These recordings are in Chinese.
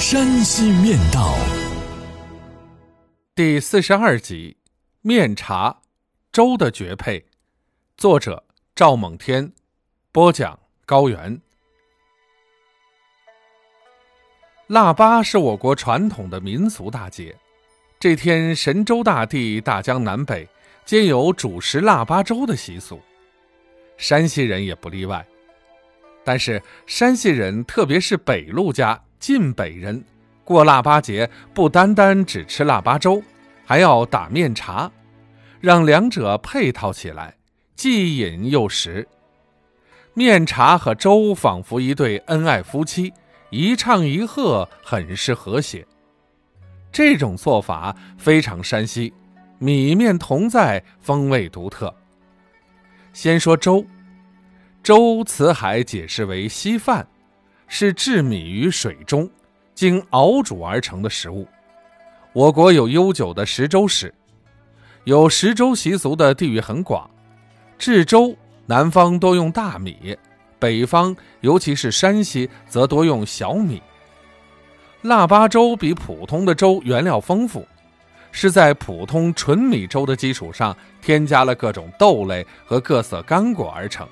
山西面道》第四十二集：面茶粥的绝配。作者：赵猛天，播讲：高原。腊八是我国传统的民俗大节，这天神州大地、大江南北皆有主食腊八粥的习俗，山西人也不例外。但是山西人，特别是北陆家晋北人，过腊八节不单单只吃腊八粥，还要打面茶，让两者配套起来，既饮又食。面茶和粥仿佛一对恩爱夫妻，一唱一和，很是和谐。这种做法非常山西，米面同在，风味独特。先说粥。粥辞海解释为稀饭，是制米于水中，经熬煮而成的食物。我国有悠久的食粥史，有食粥习俗的地域很广。制粥，南方多用大米，北方尤其是山西则多用小米。腊八粥比普通的粥原料丰富，是在普通纯米粥的基础上添加了各种豆类和各色干果而成。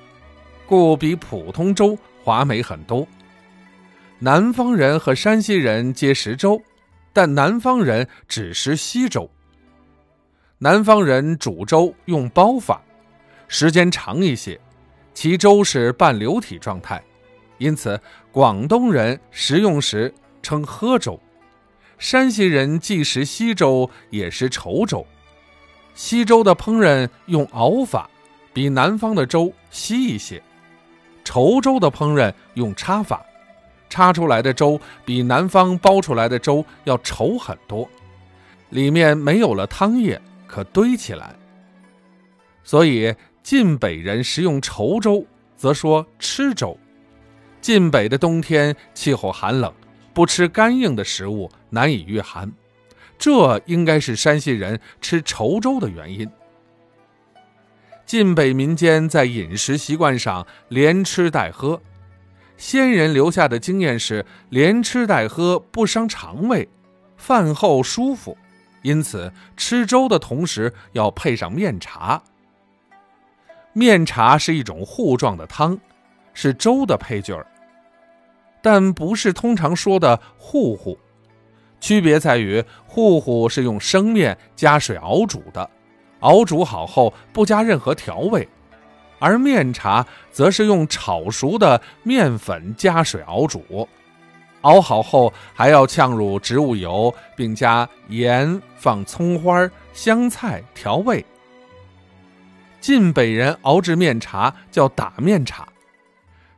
故比普通粥华美很多。南方人和山西人皆食粥，但南方人只食稀粥。南方人煮粥用煲法，时间长一些，其粥是半流体状态，因此广东人食用时称喝粥。山西人既食稀粥，也食稠粥。稀粥的烹饪用熬法，比南方的粥稀一些。稠粥的烹饪用叉法，叉出来的粥比南方煲出来的粥要稠很多，里面没有了汤液可堆起来。所以晋北人食用稠粥，则说吃粥。晋北的冬天气候寒冷，不吃干硬的食物难以御寒，这应该是山西人吃稠粥的原因。晋北民间在饮食习惯上连吃带喝，先人留下的经验是连吃带喝不伤肠胃，饭后舒服，因此吃粥的同时要配上面茶。面茶是一种糊状的汤，是粥的配角儿，但不是通常说的糊糊，区别在于糊糊是用生面加水熬煮的。熬煮好后不加任何调味，而面茶则是用炒熟的面粉加水熬煮，熬好后还要呛入植物油，并加盐、放葱花、香菜调味。晋北人熬制面茶叫打面茶，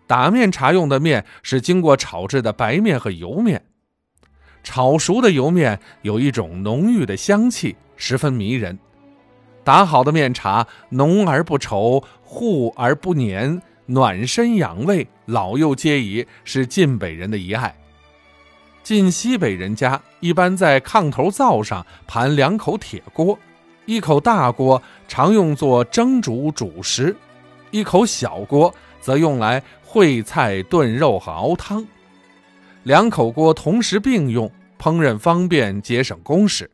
打面茶用的面是经过炒制的白面和油面，炒熟的油面有一种浓郁的香气，十分迷人。打好的面茶浓而不稠，糊而不黏，暖身养胃，老幼皆宜，是晋北人的遗爱。晋西北人家一般在炕头灶上盘两口铁锅，一口大锅常用作蒸煮主食，一口小锅则用来烩菜、炖肉和熬汤。两口锅同时并用，烹饪方便，节省工时。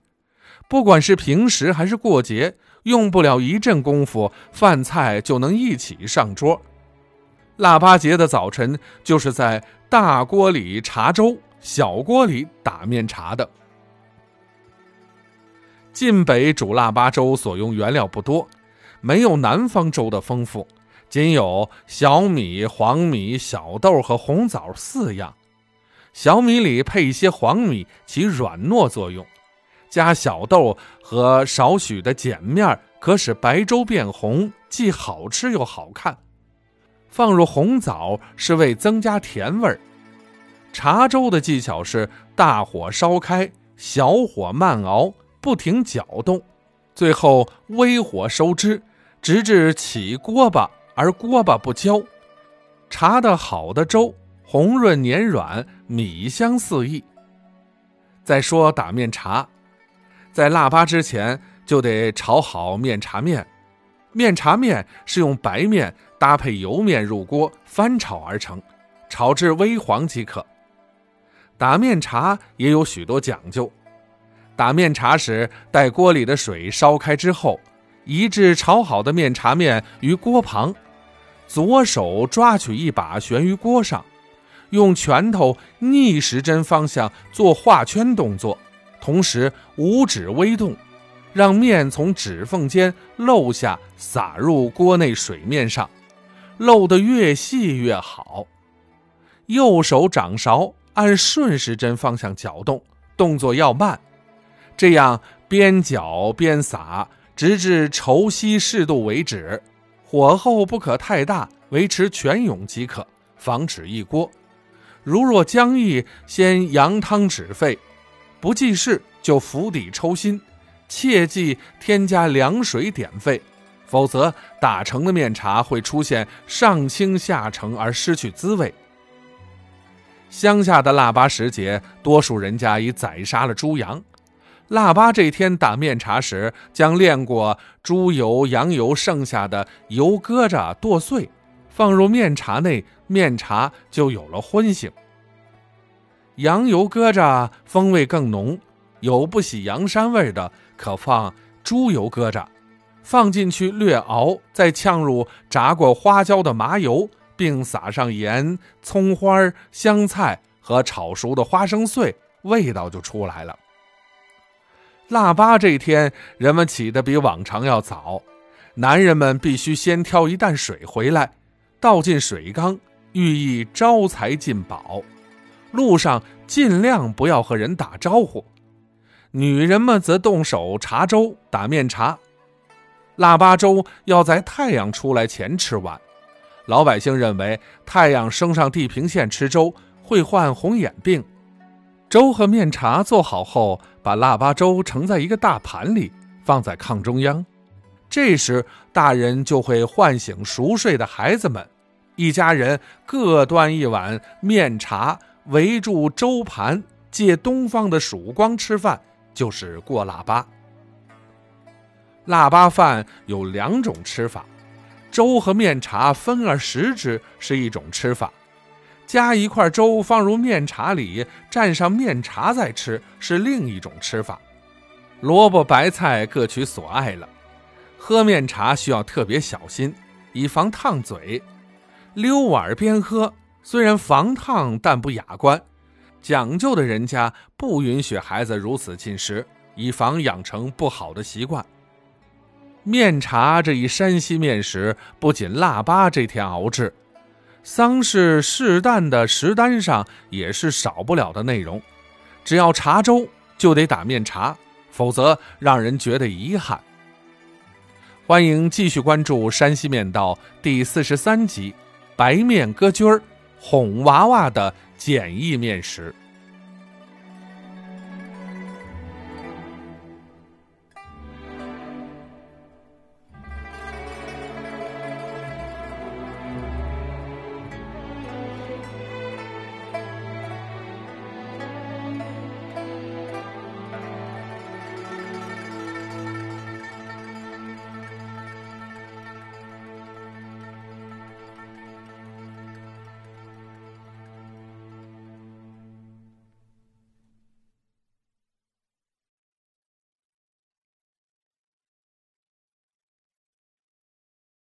不管是平时还是过节。用不了一阵功夫，饭菜就能一起上桌。腊八节的早晨，就是在大锅里茶粥，小锅里打面茶的。晋北煮腊八粥所用原料不多，没有南方粥的丰富，仅有小米、黄米、小豆和红枣四样。小米里配一些黄米，起软糯作用。加小豆和少许的碱面，可使白粥变红，既好吃又好看。放入红枣是为增加甜味儿。茶粥的技巧是大火烧开，小火慢熬，不停搅动，最后微火收汁，直至起锅巴而锅巴不焦。茶的好的粥，红润黏软，米香四溢。再说打面茶，在腊八之前就得炒好面茶面。面茶面是用白面搭配油面入锅翻炒而成，炒至微黄即可。打面茶也有许多讲究。打面茶时，待锅里的水烧开之后，移至炒好的面茶面于锅旁，左手抓取一把悬于锅上。用拳头逆时针方向做画圈动作，同时五指微动，让面从指缝间漏下，洒入锅内水面上，漏得越细越好。右手掌勺按顺时针方向搅动，动作要慢，这样边搅边撒，直至稠稀适度为止。火候不可太大，维持全涌即可，防止溢锅。如若僵硬，先扬汤止沸，不济事就釜底抽薪，切忌添加凉水点沸，否则打成的面茶会出现上清下沉而失去滋味。乡下的腊八时节，多数人家已宰杀了猪羊，腊八这天打面茶时，将炼过猪油、羊油剩下的油疙瘩剁碎。放入面茶内，面茶就有了荤性。羊油疙瘩风味更浓，有不喜羊膻味的，可放猪油疙瘩，放进去略熬，再呛入炸过花椒的麻油，并撒上盐、葱花、香菜和炒熟的花生碎，味道就出来了。腊八这天，人们起得比往常要早，男人们必须先挑一担水回来。倒进水缸，寓意招财进宝。路上尽量不要和人打招呼。女人们则动手茶粥、打面茶。腊八粥要在太阳出来前吃完。老百姓认为，太阳升上地平线吃粥会患红眼病。粥和面茶做好后，把腊八粥盛在一个大盘里，放在炕中央。这时，大人就会唤醒熟睡的孩子们。一家人各端一碗面茶，围住粥盘，借东方的曙光吃饭，就是过腊八。腊八饭有两种吃法，粥和面茶分而食之是一种吃法，加一块粥放入面茶里，蘸上面茶再吃是另一种吃法。萝卜白菜各取所爱了。喝面茶需要特别小心，以防烫嘴。溜碗边喝，虽然防烫，但不雅观。讲究的人家不允许孩子如此进食，以防养成不好的习惯。面茶这一山西面食，不仅腊八这天熬制，丧事事旦的食单上也是少不了的内容。只要茶粥，就得打面茶，否则让人觉得遗憾。欢迎继续关注《山西面道》第四十三集。白面歌军儿哄娃娃的简易面食。